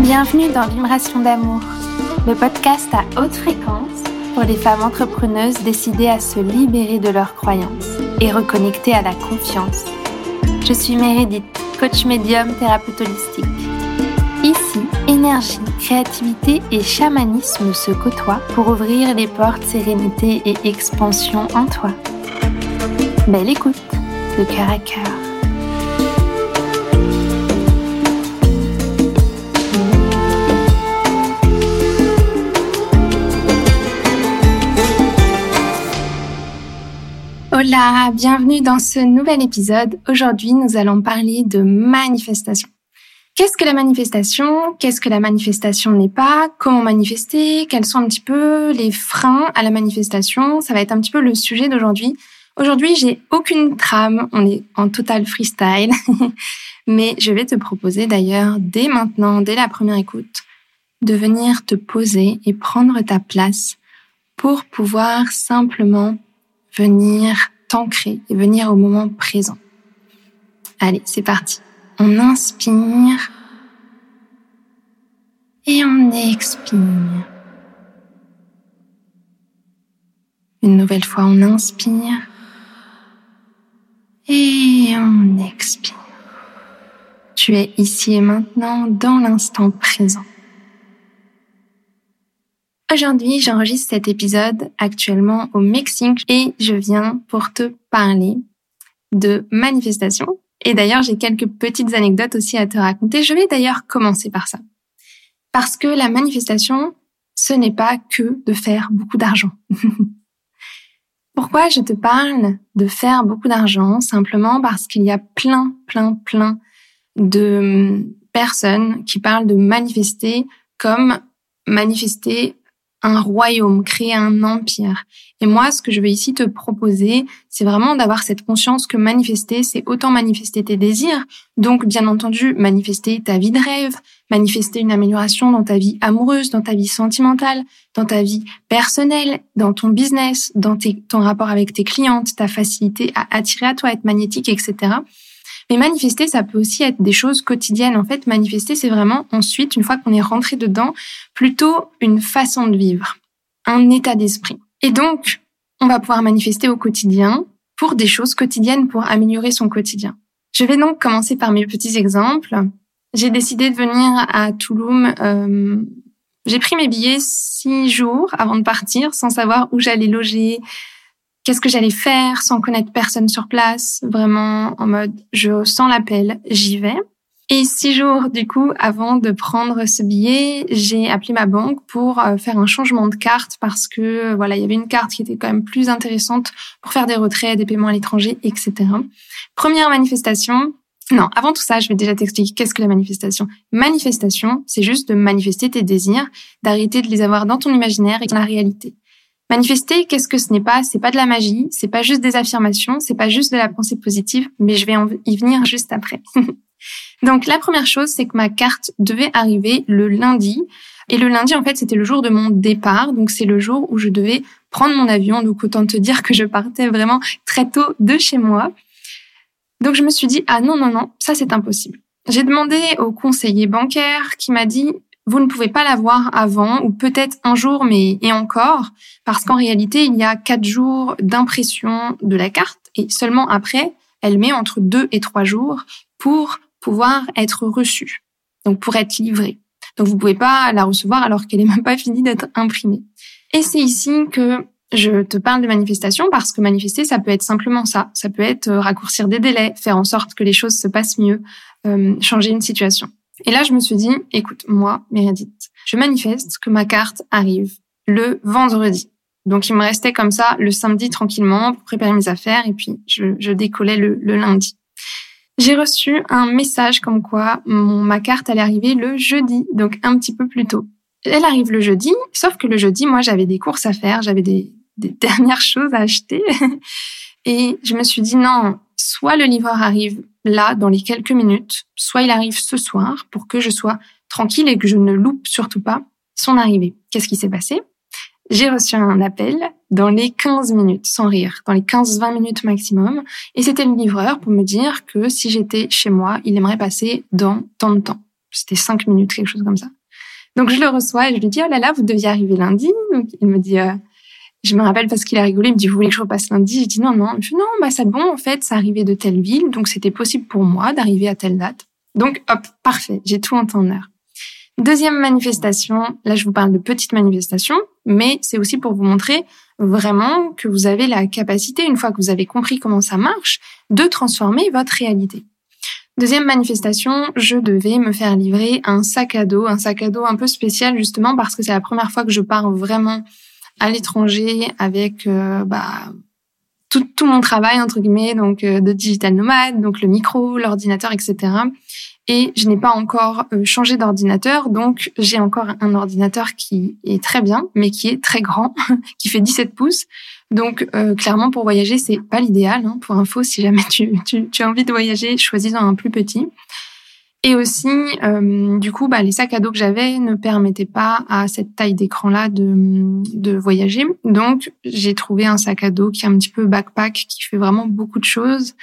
Bienvenue dans Vibration d'amour, le podcast à haute fréquence pour les femmes entrepreneuses décidées à se libérer de leurs croyances et reconnecter à la confiance. Je suis Meredith, coach médium thérapeute holistique. Ici, énergie, créativité et chamanisme se côtoient pour ouvrir les portes sérénité et expansion en toi. Belle écoute, de cœur à cœur. Hola, bienvenue dans ce nouvel épisode. Aujourd'hui, nous allons parler de manifestation. Qu'est-ce que la manifestation? Qu'est-ce que la manifestation n'est pas? Comment manifester? Quels sont un petit peu les freins à la manifestation? Ça va être un petit peu le sujet d'aujourd'hui. Aujourd'hui, j'ai aucune trame, on est en total freestyle, mais je vais te proposer d'ailleurs dès maintenant, dès la première écoute, de venir te poser et prendre ta place pour pouvoir simplement venir t'ancrer et venir au moment présent. Allez, c'est parti. On inspire et on expire. Une nouvelle fois, on inspire et on expire. Tu es ici et maintenant dans l'instant présent. Aujourd'hui, j'enregistre cet épisode actuellement au Mexique et je viens pour te parler de manifestation. Et d'ailleurs, j'ai quelques petites anecdotes aussi à te raconter. Je vais d'ailleurs commencer par ça. Parce que la manifestation, ce n'est pas que de faire beaucoup d'argent. Pourquoi je te parle de faire beaucoup d'argent? Simplement parce qu'il y a plein, plein, plein de personnes qui parlent de manifester comme manifester un royaume, créer un empire. Et moi, ce que je veux ici te proposer, c'est vraiment d'avoir cette conscience que manifester, c'est autant manifester tes désirs, donc bien entendu manifester ta vie de rêve, manifester une amélioration dans ta vie amoureuse, dans ta vie sentimentale, dans ta vie personnelle, dans ton business, dans ton rapport avec tes clientes, ta facilité à attirer à toi, être magnétique, etc. Mais manifester, ça peut aussi être des choses quotidiennes. En fait, manifester, c'est vraiment ensuite, une fois qu'on est rentré dedans, plutôt une façon de vivre, un état d'esprit. Et donc, on va pouvoir manifester au quotidien pour des choses quotidiennes pour améliorer son quotidien. Je vais donc commencer par mes petits exemples. J'ai décidé de venir à Toulouse. Euh, j'ai pris mes billets six jours avant de partir, sans savoir où j'allais loger, qu'est-ce que j'allais faire sans connaître personne sur place, vraiment en mode je sens l'appel, j'y vais. Et six jours du coup avant de prendre ce billet, j'ai appelé ma banque pour euh, faire un changement de carte parce que voilà il y avait une carte qui était quand même plus intéressante pour faire des retraits, des paiements à l'étranger, etc. Première manifestation. Non, avant tout ça, je vais déjà t'expliquer qu'est-ce que la manifestation. Manifestation, c'est juste de manifester tes désirs, d'arrêter de les avoir dans ton imaginaire et dans la réalité. Manifester, qu'est-ce que ce n'est pas? C'est pas de la magie, c'est pas juste des affirmations, c'est pas juste de la pensée positive, mais je vais y venir juste après. Donc la première chose, c'est que ma carte devait arriver le lundi. Et le lundi, en fait, c'était le jour de mon départ. Donc c'est le jour où je devais prendre mon avion. Donc autant te dire que je partais vraiment très tôt de chez moi. Donc je me suis dit, ah non, non, non, ça c'est impossible. J'ai demandé au conseiller bancaire qui m'a dit, vous ne pouvez pas l'avoir avant ou peut-être un jour, mais et encore, parce qu'en réalité, il y a quatre jours d'impression de la carte et seulement après, elle met entre deux et trois jours pour pouvoir être reçue, donc pour être livrée. Donc vous pouvez pas la recevoir alors qu'elle est même pas finie d'être imprimée. Et c'est ici que je te parle de manifestation parce que manifester, ça peut être simplement ça. Ça peut être euh, raccourcir des délais, faire en sorte que les choses se passent mieux, euh, changer une situation. Et là, je me suis dit, écoute, moi, Meredith, je manifeste que ma carte arrive le vendredi. Donc, il me restait comme ça le samedi tranquillement pour préparer mes affaires et puis je, décollais le, lundi. J'ai reçu un message comme quoi ma carte allait arriver le jeudi, donc un petit peu plus tôt. Elle arrive le jeudi, sauf que le jeudi, moi, j'avais des courses à faire, j'avais des dernières choses à acheter. et je me suis dit, non, soit le livreur arrive là dans les quelques minutes, soit il arrive ce soir pour que je sois tranquille et que je ne loupe surtout pas son arrivée. Qu'est-ce qui s'est passé? J'ai reçu un appel dans les 15 minutes, sans rire, dans les 15-20 minutes maximum. Et c'était le livreur pour me dire que si j'étais chez moi, il aimerait passer dans tant de temps. C'était 5 minutes, quelque chose comme ça. Donc je le reçois et je lui dis, oh là là, vous deviez arriver lundi. Donc il me dit, euh, je me rappelle parce qu'il a rigolé, il me dit, vous voulez que je repasse lundi? Je dis, non, non. Je dis, non, bah c'est bon, en fait, ça arrivait de telle ville, donc c'était possible pour moi d'arriver à telle date. Donc hop, parfait, j'ai tout en temps heure. Deuxième manifestation, là je vous parle de petites manifestations, mais c'est aussi pour vous montrer vraiment que vous avez la capacité, une fois que vous avez compris comment ça marche, de transformer votre réalité. Deuxième manifestation, je devais me faire livrer un sac à dos, un sac à dos un peu spécial justement parce que c'est la première fois que je pars vraiment à l'étranger avec euh, bah, tout, tout, mon travail entre guillemets, donc euh, de digital nomade, donc le micro, l'ordinateur, etc et je n'ai pas encore euh, changé d'ordinateur, donc j'ai encore un ordinateur qui est très bien, mais qui est très grand, qui fait 17 pouces. Donc euh, clairement pour voyager c'est pas l'idéal. Hein, pour info, si jamais tu, tu, tu, as envie de voyager, choisis un plus petit. Et aussi, euh, du coup, bah, les sacs à dos que j'avais ne permettaient pas à cette taille d'écran-là de, de voyager. Donc, j'ai trouvé un sac à dos qui est un petit peu backpack, qui fait vraiment beaucoup de choses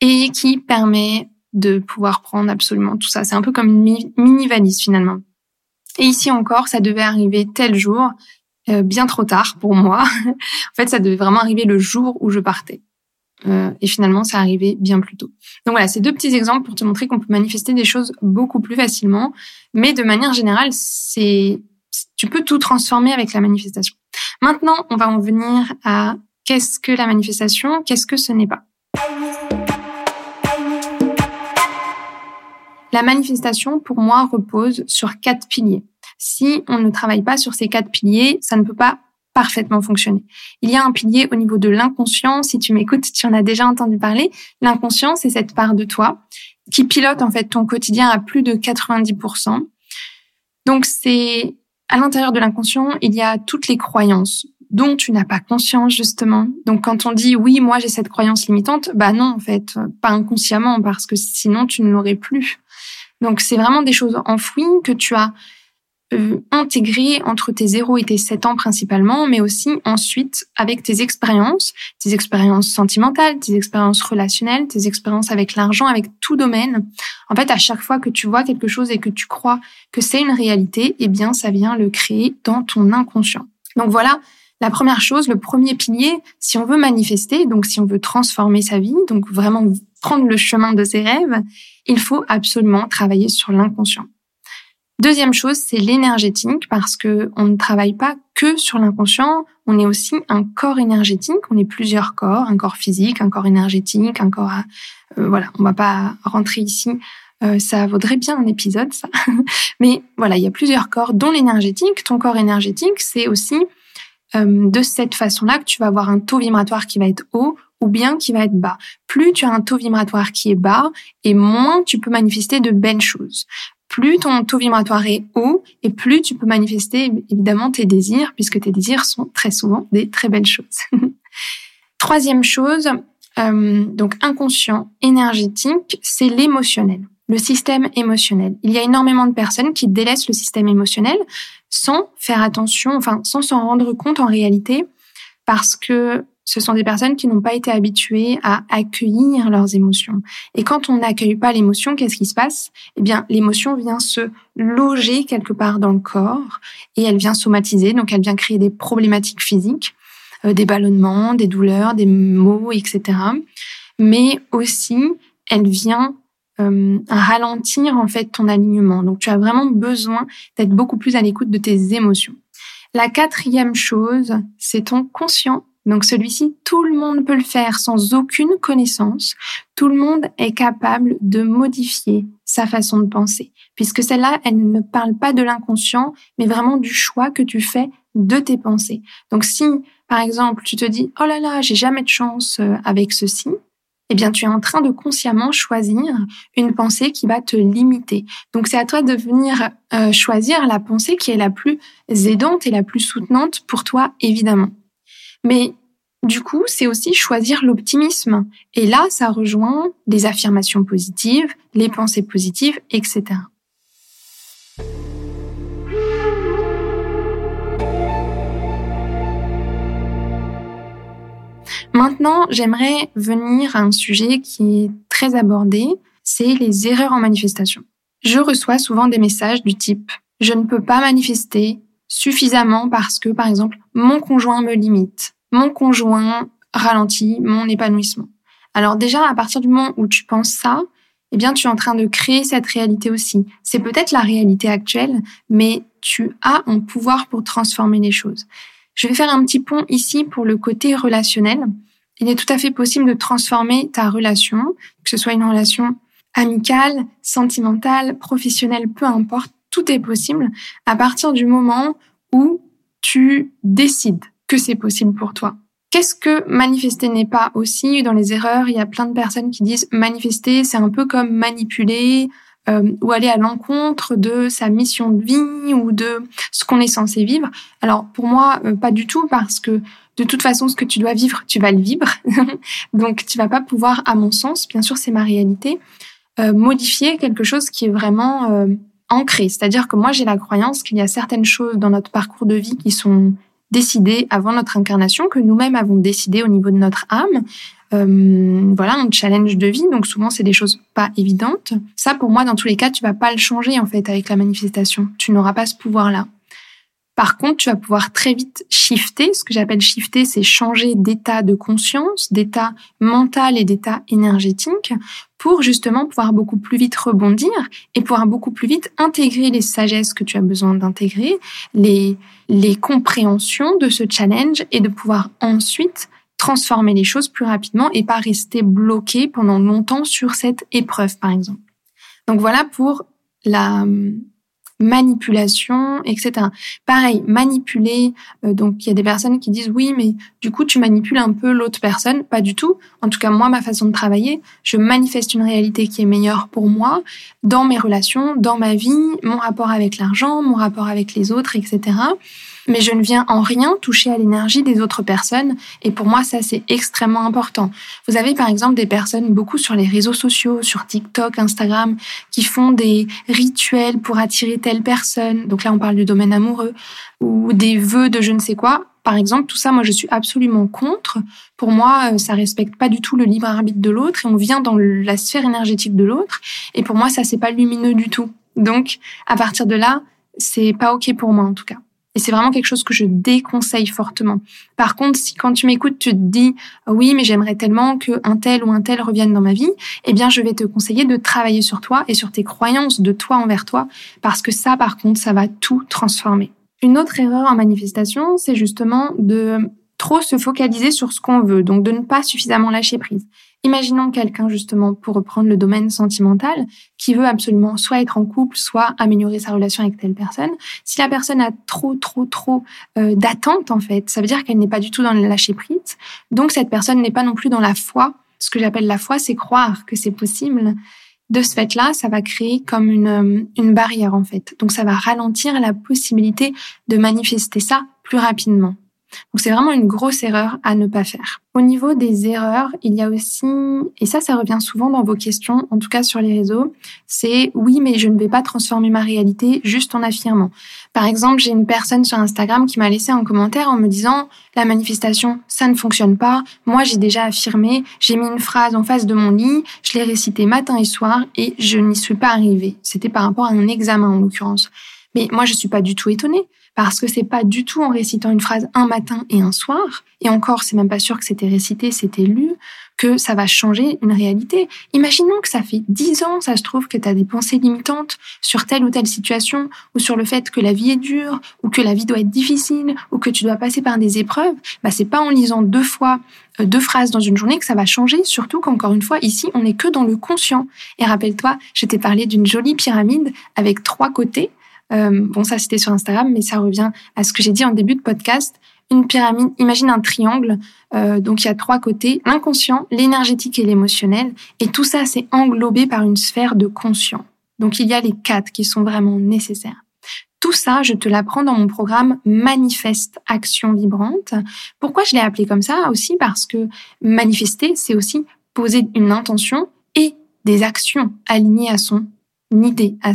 et qui permet de pouvoir prendre absolument tout ça. C'est un peu comme une mini valise finalement. Et ici encore, ça devait arriver tel jour, euh, bien trop tard pour moi. en fait, ça devait vraiment arriver le jour où je partais. Euh, et finalement, ça arrivait bien plus tôt. Donc voilà, c'est deux petits exemples pour te montrer qu'on peut manifester des choses beaucoup plus facilement. Mais de manière générale, c'est tu peux tout transformer avec la manifestation. Maintenant, on va en venir à qu'est-ce que la manifestation, qu'est-ce que ce n'est pas. La manifestation, pour moi, repose sur quatre piliers. Si on ne travaille pas sur ces quatre piliers, ça ne peut pas parfaitement fonctionner. Il y a un pilier au niveau de l'inconscient. Si tu m'écoutes, tu en as déjà entendu parler. L'inconscient, c'est cette part de toi qui pilote en fait ton quotidien à plus de 90%. Donc c'est à l'intérieur de l'inconscient, il y a toutes les croyances dont tu n'as pas conscience justement. Donc quand on dit oui, moi j'ai cette croyance limitante, bah non en fait, pas inconsciemment parce que sinon tu ne l'aurais plus. Donc c'est vraiment des choses enfouies que tu as euh, entre tes 0 et tes 7 ans principalement, mais aussi ensuite avec tes expériences, tes expériences sentimentales, tes expériences relationnelles, tes expériences avec l'argent, avec tout domaine. En fait, à chaque fois que tu vois quelque chose et que tu crois que c'est une réalité, eh bien ça vient le créer dans ton inconscient. Donc voilà, la première chose, le premier pilier, si on veut manifester, donc si on veut transformer sa vie, donc vraiment prendre le chemin de ses rêves, il faut absolument travailler sur l'inconscient. Deuxième chose, c'est l'énergétique parce que on ne travaille pas que sur l'inconscient, on est aussi un corps énergétique, on est plusieurs corps, un corps physique, un corps énergétique, un corps euh, voilà, on va pas rentrer ici, euh, ça vaudrait bien un épisode ça. Mais voilà, il y a plusieurs corps dont l'énergétique, ton corps énergétique, c'est aussi euh, de cette façon-là que tu vas avoir un taux vibratoire qui va être haut ou bien qui va être bas. Plus tu as un taux vibratoire qui est bas et moins tu peux manifester de belles choses. Plus ton taux vibratoire est haut et plus tu peux manifester évidemment tes désirs puisque tes désirs sont très souvent des très belles choses. Troisième chose, euh, donc inconscient, énergétique, c'est l'émotionnel le système émotionnel. Il y a énormément de personnes qui délaissent le système émotionnel sans faire attention, enfin sans s'en rendre compte en réalité, parce que ce sont des personnes qui n'ont pas été habituées à accueillir leurs émotions. Et quand on n'accueille pas l'émotion, qu'est-ce qui se passe? Eh bien, l'émotion vient se loger quelque part dans le corps et elle vient somatiser, donc elle vient créer des problématiques physiques, euh, des ballonnements, des douleurs, des maux, etc. Mais aussi, elle vient euh, ralentir en fait ton alignement. Donc, tu as vraiment besoin d'être beaucoup plus à l'écoute de tes émotions. La quatrième chose, c'est ton conscient donc celui-ci, tout le monde peut le faire sans aucune connaissance. Tout le monde est capable de modifier sa façon de penser, puisque celle-là, elle ne parle pas de l'inconscient, mais vraiment du choix que tu fais de tes pensées. Donc si, par exemple, tu te dis, oh là là, j'ai jamais de chance euh, avec ceci, eh bien, tu es en train de consciemment choisir une pensée qui va te limiter. Donc, c'est à toi de venir euh, choisir la pensée qui est la plus aidante et la plus soutenante pour toi, évidemment. Mais du coup, c'est aussi choisir l'optimisme. Et là, ça rejoint les affirmations positives, les pensées positives, etc. Maintenant, j'aimerais venir à un sujet qui est très abordé, c'est les erreurs en manifestation. Je reçois souvent des messages du type je ne peux pas manifester suffisamment parce que, par exemple, mon conjoint me limite, mon conjoint ralentit mon épanouissement. Alors déjà, à partir du moment où tu penses ça, eh bien, tu es en train de créer cette réalité aussi. C'est peut-être la réalité actuelle, mais tu as un pouvoir pour transformer les choses. Je vais faire un petit pont ici pour le côté relationnel. Il est tout à fait possible de transformer ta relation, que ce soit une relation amicale, sentimentale, professionnelle, peu importe, tout est possible à partir du moment où tu décides que c'est possible pour toi. Qu'est-ce que manifester n'est pas aussi? Dans les erreurs Il y a plein de personnes qui disent manifester, c'est un peu comme manipuler euh, ou aller à l'encontre de sa mission de vie ou de ce qu'on est censé vivre. Alors pour moi, euh, pas du tout parce que de toute façon, ce que tu dois vivre, tu vas le vivre. Donc tu vas pas pouvoir, à mon sens, bien sûr c'est ma réalité, euh, modifier quelque chose qui est vraiment euh, ancré. C'est-à-dire que moi, j'ai la croyance qu'il y a certaines choses dans notre parcours de vie qui sont décidées avant notre incarnation, que nous-mêmes avons décidé au niveau de notre âme. Euh, voilà, un challenge de vie. Donc souvent, c'est des choses pas évidentes. Ça, pour moi, dans tous les cas, tu vas pas le changer en fait avec la manifestation. Tu n'auras pas ce pouvoir-là. Par contre, tu vas pouvoir très vite shifter. Ce que j'appelle shifter, c'est changer d'état de conscience, d'état mental et d'état énergétique pour justement pouvoir beaucoup plus vite rebondir et pouvoir beaucoup plus vite intégrer les sagesses que tu as besoin d'intégrer, les, les compréhensions de ce challenge et de pouvoir ensuite transformer les choses plus rapidement et pas rester bloqué pendant longtemps sur cette épreuve, par exemple. Donc voilà pour la, manipulation, etc. Pareil, manipuler. Euh, donc il y a des personnes qui disent oui, mais du coup tu manipules un peu l'autre personne. Pas du tout. En tout cas moi, ma façon de travailler, je manifeste une réalité qui est meilleure pour moi dans mes relations, dans ma vie, mon rapport avec l'argent, mon rapport avec les autres, etc mais je ne viens en rien toucher à l'énergie des autres personnes. Et pour moi, ça, c'est extrêmement important. Vous avez par exemple des personnes beaucoup sur les réseaux sociaux, sur TikTok, Instagram, qui font des rituels pour attirer telle personne. Donc là, on parle du domaine amoureux ou des vœux de je ne sais quoi. Par exemple, tout ça, moi, je suis absolument contre. Pour moi, euh, ça respecte pas du tout le libre arbitre de l'autre et on vient dans la sphère énergétique de l'autre. Et pour moi, ça, c'est pas lumineux du tout. Donc, à partir de là, c'est pas OK pour moi, en tout cas. Et c'est vraiment quelque chose que je déconseille fortement. Par contre, si quand tu m'écoutes, tu te dis oui, mais j'aimerais tellement que un tel ou un tel revienne dans ma vie, eh bien, je vais te conseiller de travailler sur toi et sur tes croyances de toi envers toi, parce que ça, par contre, ça va tout transformer. Une autre erreur en manifestation, c'est justement de trop se focaliser sur ce qu'on veut, donc de ne pas suffisamment lâcher prise. Imaginons quelqu'un justement pour reprendre le domaine sentimental qui veut absolument soit être en couple, soit améliorer sa relation avec telle personne. Si la personne a trop, trop, trop euh, d'attentes en fait, ça veut dire qu'elle n'est pas du tout dans le lâcher prise. Donc cette personne n'est pas non plus dans la foi. Ce que j'appelle la foi, c'est croire que c'est possible. De ce fait-là, ça va créer comme une, euh, une barrière en fait. Donc ça va ralentir la possibilité de manifester ça plus rapidement. Donc c'est vraiment une grosse erreur à ne pas faire. Au niveau des erreurs, il y a aussi, et ça, ça revient souvent dans vos questions, en tout cas sur les réseaux, c'est oui, mais je ne vais pas transformer ma réalité juste en affirmant. Par exemple, j'ai une personne sur Instagram qui m'a laissé un commentaire en me disant la manifestation, ça ne fonctionne pas. Moi, j'ai déjà affirmé, j'ai mis une phrase en face de mon lit, je l'ai récité matin et soir et je n'y suis pas arrivée. C'était par rapport à un examen en l'occurrence. Mais moi, je suis pas du tout étonnée parce que c'est pas du tout en récitant une phrase un matin et un soir, et encore, c'est même pas sûr que c'était récité, c'était lu, que ça va changer une réalité. Imaginons que ça fait dix ans, ça se trouve, que tu as des pensées limitantes sur telle ou telle situation, ou sur le fait que la vie est dure, ou que la vie doit être difficile, ou que tu dois passer par des épreuves. Bah, c'est pas en lisant deux fois euh, deux phrases dans une journée que ça va changer, surtout qu'encore une fois, ici, on n'est que dans le conscient. Et rappelle-toi, je t'ai parlé d'une jolie pyramide avec trois côtés. Euh, bon, ça c'était sur Instagram, mais ça revient à ce que j'ai dit en début de podcast. Une pyramide, imagine un triangle, euh, donc il y a trois côtés, l'inconscient, l'énergétique et l'émotionnel, et tout ça c'est englobé par une sphère de conscient. Donc il y a les quatre qui sont vraiment nécessaires. Tout ça, je te l'apprends dans mon programme Manifeste Action Vibrante. Pourquoi je l'ai appelé comme ça Aussi? Parce que manifester, c'est aussi poser une intention et des actions alignées à son idée, à,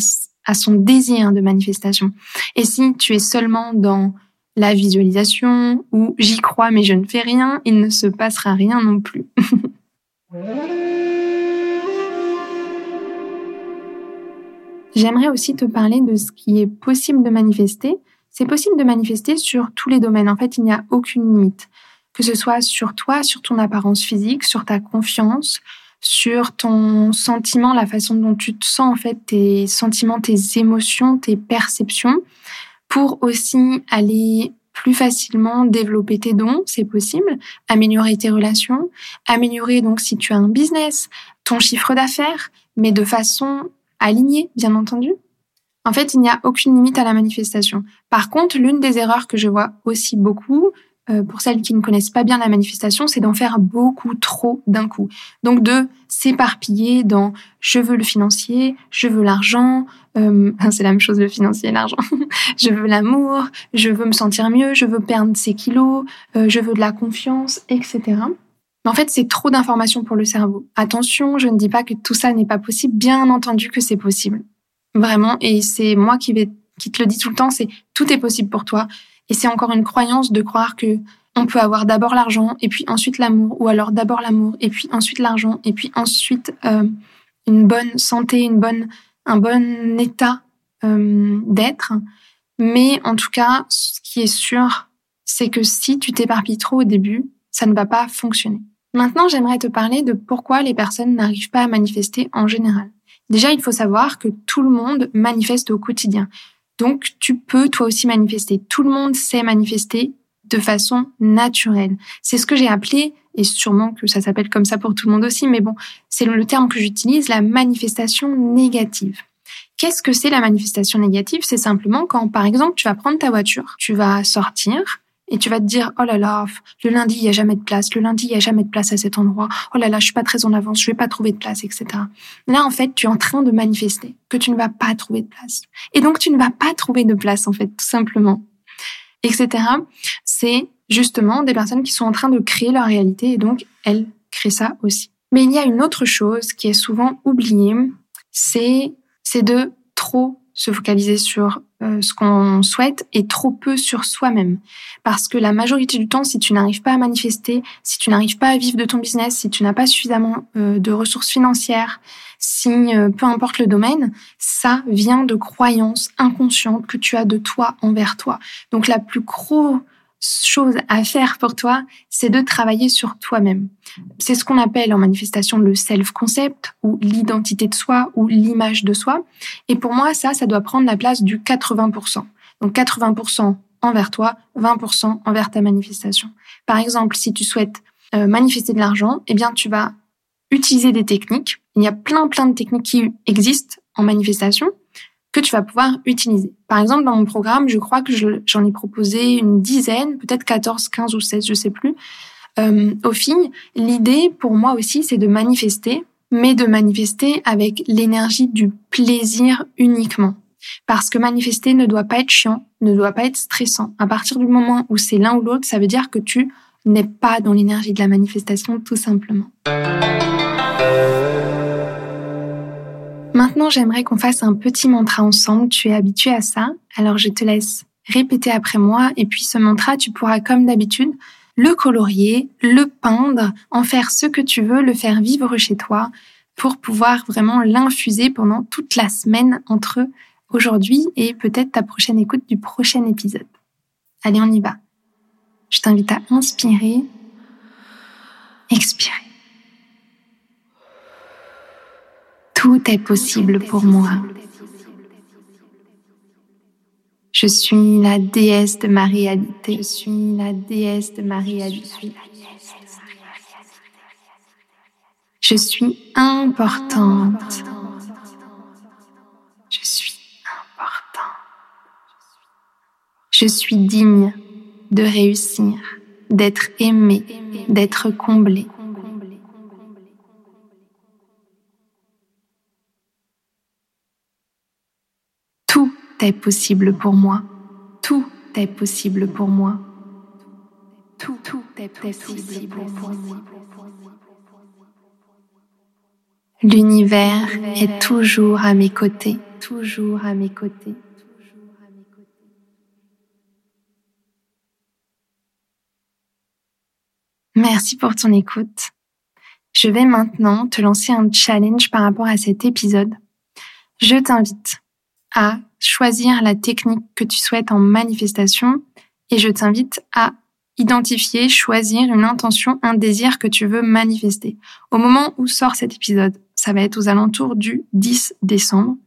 à son désir de manifestation. Et si tu es seulement dans la visualisation ou j'y crois mais je ne fais rien, il ne se passera rien non plus. J'aimerais aussi te parler de ce qui est possible de manifester. C'est possible de manifester sur tous les domaines. En fait, il n'y a aucune limite. Que ce soit sur toi, sur ton apparence physique, sur ta confiance, sur ton sentiment, la façon dont tu te sens, en fait, tes sentiments, tes émotions, tes perceptions, pour aussi aller plus facilement développer tes dons, c'est possible, améliorer tes relations, améliorer donc si tu as un business, ton chiffre d'affaires, mais de façon alignée, bien entendu. En fait, il n'y a aucune limite à la manifestation. Par contre, l'une des erreurs que je vois aussi beaucoup, euh, pour celles qui ne connaissent pas bien la manifestation, c'est d'en faire beaucoup trop d'un coup. Donc de s'éparpiller dans je veux le financier, je veux l'argent, euh, c'est la même chose le financier et l'argent, je veux l'amour, je veux me sentir mieux, je veux perdre ces kilos, euh, je veux de la confiance, etc. Mais en fait, c'est trop d'informations pour le cerveau. Attention, je ne dis pas que tout ça n'est pas possible, bien entendu que c'est possible. Vraiment, et c'est moi qui qui te le dis tout le temps, c'est tout est possible pour toi. Et c'est encore une croyance de croire que on peut avoir d'abord l'argent et puis ensuite l'amour, ou alors d'abord l'amour et puis ensuite l'argent et puis ensuite euh, une bonne santé, une bonne, un bon état euh, d'être. Mais en tout cas, ce qui est sûr, c'est que si tu t'éparpilles trop au début, ça ne va pas fonctionner. Maintenant, j'aimerais te parler de pourquoi les personnes n'arrivent pas à manifester en général. Déjà, il faut savoir que tout le monde manifeste au quotidien. Donc, tu peux toi aussi manifester. Tout le monde sait manifester de façon naturelle. C'est ce que j'ai appelé, et sûrement que ça s'appelle comme ça pour tout le monde aussi, mais bon, c'est le terme que j'utilise, la manifestation négative. Qu'est-ce que c'est la manifestation négative? C'est simplement quand, par exemple, tu vas prendre ta voiture, tu vas sortir, et tu vas te dire oh là là le lundi il y a jamais de place. Le lundi il y a jamais de place à cet endroit. Oh là là je suis pas très en avance je vais pas trouver de place etc là en fait tu es en train de manifester que tu ne vas pas trouver de place. Et donc tu ne vas pas trouver de place en fait tout simplement. Etc c'est justement des personnes qui sont en train de créer leur réalité et donc elles créent ça aussi. Mais il y a une autre chose qui est souvent oubliée c'est c'est de trop se focaliser sur euh, ce qu'on souhaite et trop peu sur soi-même. Parce que la majorité du temps, si tu n'arrives pas à manifester, si tu n'arrives pas à vivre de ton business, si tu n'as pas suffisamment euh, de ressources financières, si euh, peu importe le domaine, ça vient de croyances inconscientes que tu as de toi envers toi. Donc la plus grosse chose à faire pour toi, c'est de travailler sur toi-même. C'est ce qu'on appelle en manifestation le self-concept ou l'identité de soi ou l'image de soi. Et pour moi, ça, ça doit prendre la place du 80%. Donc 80% envers toi, 20% envers ta manifestation. Par exemple, si tu souhaites euh, manifester de l'argent, eh bien, tu vas utiliser des techniques. Il y a plein, plein de techniques qui existent en manifestation que tu vas pouvoir utiliser. Par exemple, dans mon programme, je crois que j'en ai proposé une dizaine, peut-être 14, 15 ou 16, je sais plus, euh, aux filles. L'idée pour moi aussi, c'est de manifester, mais de manifester avec l'énergie du plaisir uniquement. Parce que manifester ne doit pas être chiant, ne doit pas être stressant. À partir du moment où c'est l'un ou l'autre, ça veut dire que tu n'es pas dans l'énergie de la manifestation, tout simplement. Maintenant, j'aimerais qu'on fasse un petit mantra ensemble. Tu es habitué à ça. Alors, je te laisse répéter après moi. Et puis, ce mantra, tu pourras, comme d'habitude, le colorier, le peindre, en faire ce que tu veux, le faire vivre chez toi pour pouvoir vraiment l'infuser pendant toute la semaine entre aujourd'hui et peut-être ta prochaine écoute du prochain épisode. Allez, on y va. Je t'invite à inspirer, expirer. Tout est possible pour moi. Je suis la déesse de ma réalité. Je suis la déesse de ma réalité. Je suis importante. Je suis important. Je suis digne de réussir, d'être aimée, d'être comblée. est possible pour moi. Tout est possible pour moi. Tout, tout est possible pour moi. L'univers est toujours à mes côtés, toujours à mes côtés. Merci pour ton écoute. Je vais maintenant te lancer un challenge par rapport à cet épisode. Je t'invite à choisir la technique que tu souhaites en manifestation et je t'invite à identifier, choisir une intention, un désir que tu veux manifester. Au moment où sort cet épisode, ça va être aux alentours du 10 décembre.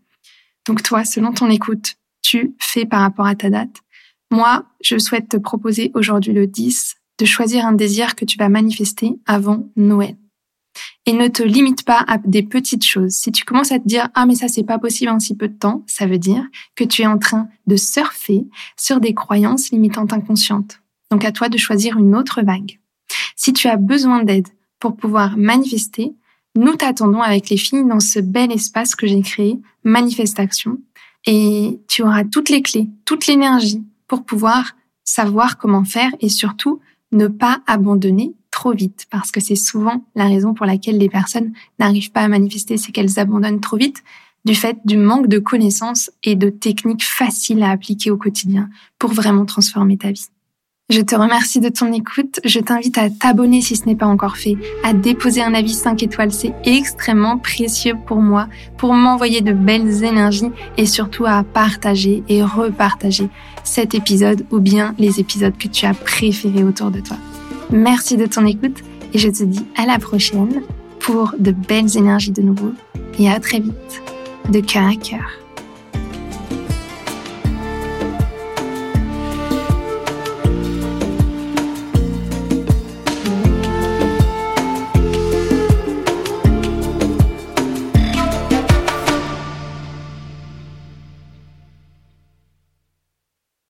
Donc toi, selon ton écoute, tu fais par rapport à ta date. Moi, je souhaite te proposer aujourd'hui le 10 de choisir un désir que tu vas manifester avant Noël. Et ne te limite pas à des petites choses. Si tu commences à te dire ah mais ça c'est pas possible en si peu de temps, ça veut dire que tu es en train de surfer sur des croyances limitantes inconscientes. Donc à toi de choisir une autre vague. Si tu as besoin d'aide pour pouvoir manifester, nous t'attendons avec les filles dans ce bel espace que j'ai créé, Manifestation. Et tu auras toutes les clés, toute l'énergie pour pouvoir savoir comment faire et surtout ne pas abandonner trop vite parce que c'est souvent la raison pour laquelle les personnes n'arrivent pas à manifester, c'est qu'elles abandonnent trop vite du fait du manque de connaissances et de techniques faciles à appliquer au quotidien pour vraiment transformer ta vie. Je te remercie de ton écoute. Je t'invite à t'abonner si ce n'est pas encore fait, à déposer un avis 5 étoiles. C'est extrêmement précieux pour moi, pour m'envoyer de belles énergies et surtout à partager et repartager cet épisode ou bien les épisodes que tu as préférés autour de toi. Merci de ton écoute et je te dis à la prochaine pour de belles énergies de nouveau et à très vite, de cœur à cœur.